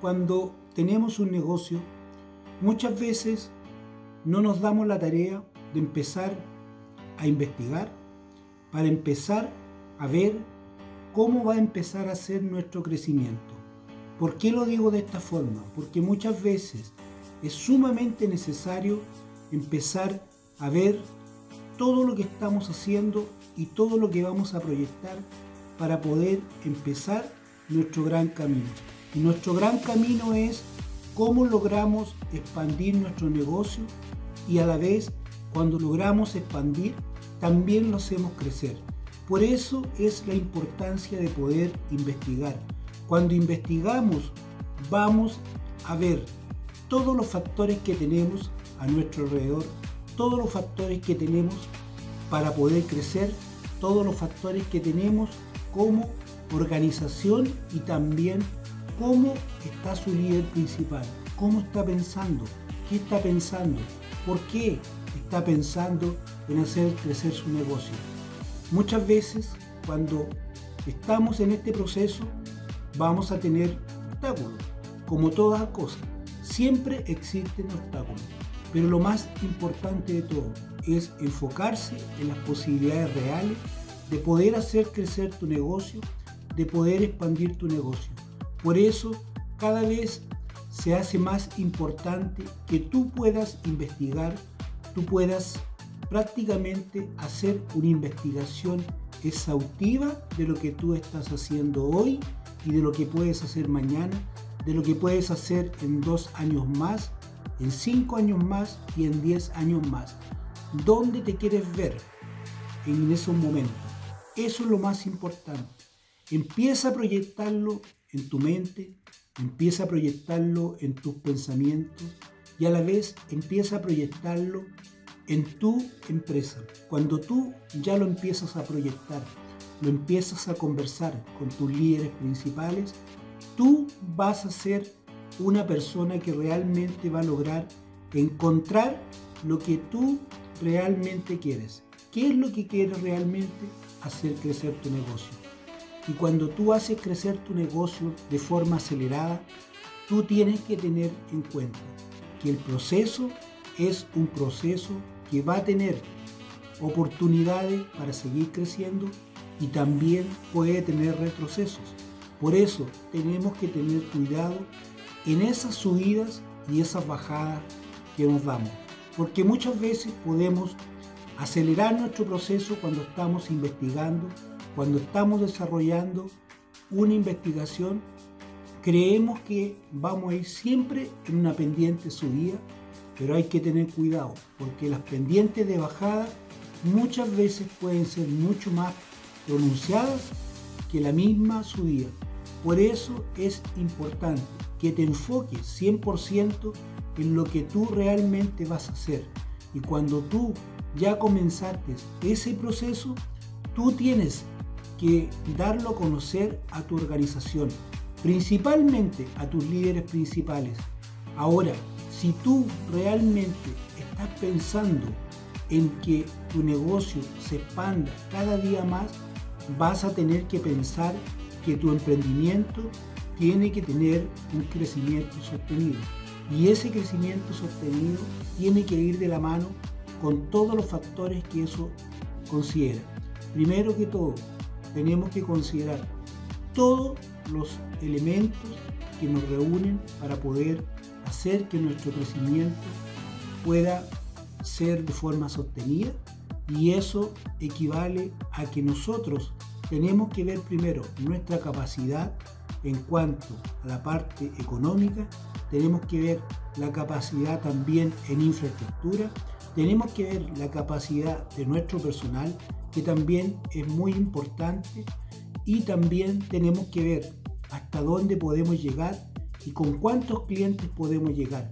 cuando tenemos un negocio, muchas veces no nos damos la tarea de empezar a investigar para empezar a ver cómo va a empezar a ser nuestro crecimiento. ¿Por qué lo digo de esta forma? Porque muchas veces es sumamente necesario empezar a ver todo lo que estamos haciendo y todo lo que vamos a proyectar para poder empezar nuestro gran camino. Y nuestro gran camino es cómo logramos expandir nuestro negocio y a la vez cuando logramos expandir también lo hacemos crecer. Por eso es la importancia de poder investigar. Cuando investigamos vamos a ver todos los factores que tenemos a nuestro alrededor, todos los factores que tenemos para poder crecer, todos los factores que tenemos como organización y también cómo está su líder principal, cómo está pensando, qué está pensando, por qué está pensando en hacer crecer su negocio. Muchas veces cuando estamos en este proceso vamos a tener obstáculos, como todas cosas. Siempre existen obstáculos, pero lo más importante de todo es enfocarse en las posibilidades reales de poder hacer crecer tu negocio, de poder expandir tu negocio. Por eso, cada vez se hace más importante que tú puedas investigar, tú puedas prácticamente hacer una investigación exhaustiva de lo que tú estás haciendo hoy y de lo que puedes hacer mañana, de lo que puedes hacer en dos años más, en cinco años más y en diez años más. ¿Dónde te quieres ver en esos momentos? Eso es lo más importante. Empieza a proyectarlo en tu mente, empieza a proyectarlo en tus pensamientos y a la vez empieza a proyectarlo en tu empresa. Cuando tú ya lo empiezas a proyectar, lo empiezas a conversar con tus líderes principales, tú vas a ser una persona que realmente va a lograr encontrar lo que tú realmente quieres. ¿Qué es lo que quieres realmente? Hacer crecer tu negocio. Y cuando tú haces crecer tu negocio de forma acelerada, tú tienes que tener en cuenta que el proceso es un proceso que va a tener oportunidades para seguir creciendo y también puede tener retrocesos. Por eso tenemos que tener cuidado en esas subidas y esas bajadas que nos damos. Porque muchas veces podemos acelerar nuestro proceso cuando estamos investigando, cuando estamos desarrollando una investigación. Creemos que vamos a ir siempre en una pendiente subida, pero hay que tener cuidado porque las pendientes de bajada muchas veces pueden ser mucho más pronunciadas que la misma subida. Por eso es importante que te enfoques 100% en lo que tú realmente vas a hacer. Y cuando tú ya comenzaste ese proceso, tú tienes que darlo a conocer a tu organización, principalmente a tus líderes principales. Ahora, si tú realmente estás pensando en que tu negocio se expanda cada día más, vas a tener que pensar que tu emprendimiento tiene que tener un crecimiento sostenido. Y ese crecimiento sostenido tiene que ir de la mano con todos los factores que eso considera. Primero que todo, tenemos que considerar todos los elementos que nos reúnen para poder hacer que nuestro crecimiento pueda ser de forma sostenida y eso equivale a que nosotros tenemos que ver primero nuestra capacidad en cuanto a la parte económica, tenemos que ver la capacidad también en infraestructura, tenemos que ver la capacidad de nuestro personal, que también es muy importante, y también tenemos que ver hasta dónde podemos llegar y con cuántos clientes podemos llegar.